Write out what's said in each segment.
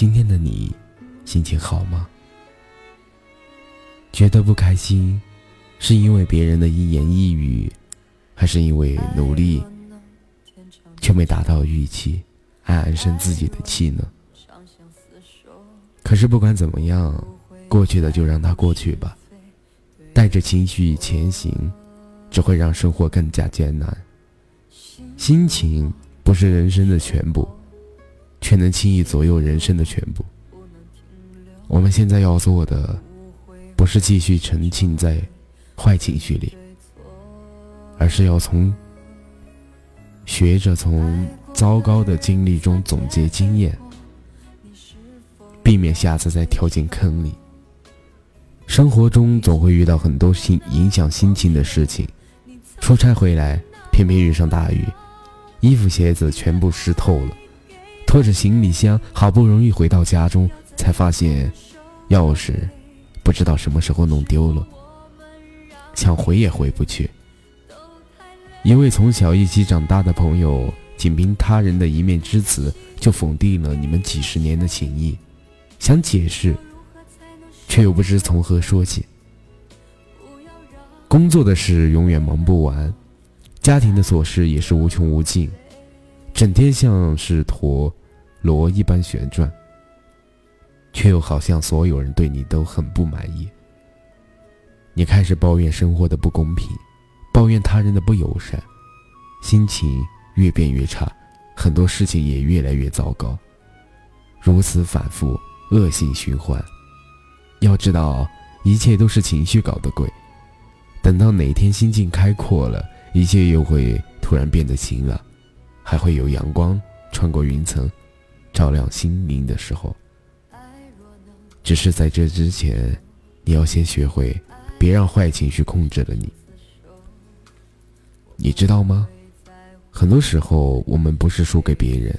今天的你心情好吗？觉得不开心，是因为别人的一言一语，还是因为努力却没达到预期，暗暗生自己的气呢？可是不管怎么样，过去的就让它过去吧。带着情绪前行，只会让生活更加艰难。心情不是人生的全部，却能轻易左右人生的全部。我们现在要做的，不是继续沉浸在坏情绪里，而是要从学着从糟糕的经历中总结经验，避免下次再跳进坑里。生活中总会遇到很多心影响心情的事情，出差回来偏偏遇上大雨，衣服鞋子全部湿透了，拖着行李箱好不容易回到家中。才发现，钥匙不知道什么时候弄丢了，想回也回不去。一位从小一起长大的朋友，仅凭他人的一面之词就否定了你们几十年的情谊，想解释，却又不知从何说起。工作的事永远忙不完，家庭的琐事也是无穷无尽，整天像是坨螺一般旋转。却又好像所有人对你都很不满意。你开始抱怨生活的不公平，抱怨他人的不友善，心情越变越差，很多事情也越来越糟糕。如此反复，恶性循环。要知道，一切都是情绪搞的鬼。等到哪天心境开阔了，一切又会突然变得晴朗，还会有阳光穿过云层，照亮心灵的时候。只是在这之前，你要先学会，别让坏情绪控制了你。你知道吗？很多时候，我们不是输给别人，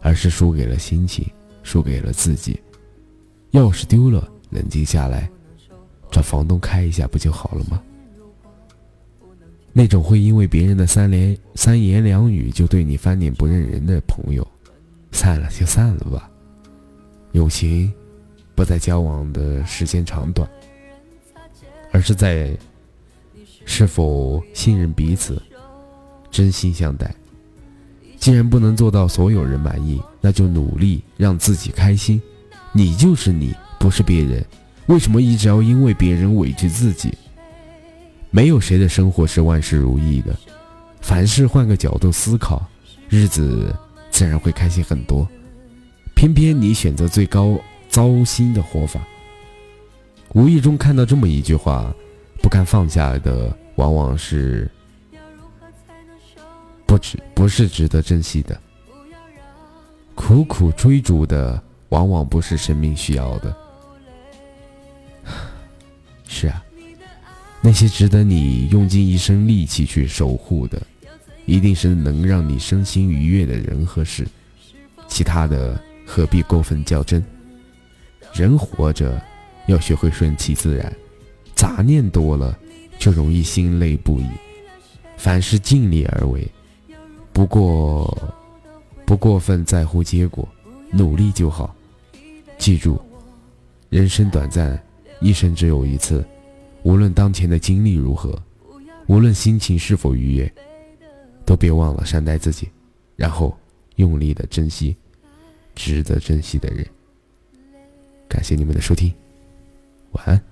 而是输给了心情，输给了自己。钥匙丢了，冷静下来，找房东开一下不就好了吗？那种会因为别人的三连三言两语就对你翻脸不认人的朋友，散了就散了吧。友情。不在交往的时间长短，而是在是否信任彼此、真心相待。既然不能做到所有人满意，那就努力让自己开心。你就是你，不是别人。为什么一直要因为别人委屈自己？没有谁的生活是万事如意的。凡事换个角度思考，日子自然会开心很多。偏偏你选择最高。糟心的活法。无意中看到这么一句话：不甘放下的，往往是不值，不是值得珍惜的；苦苦追逐的，往往不是生命需要的。是啊，那些值得你用尽一生力气去守护的，一定是能让你身心愉悦的人和事。其他的，何必过分较真？人活着，要学会顺其自然。杂念多了，就容易心累不已。凡事尽力而为，不过不过分在乎结果，努力就好。记住，人生短暂，一生只有一次。无论当前的经历如何，无论心情是否愉悦，都别忘了善待自己，然后用力的珍惜值得珍惜的人。感谢你们的收听，晚安。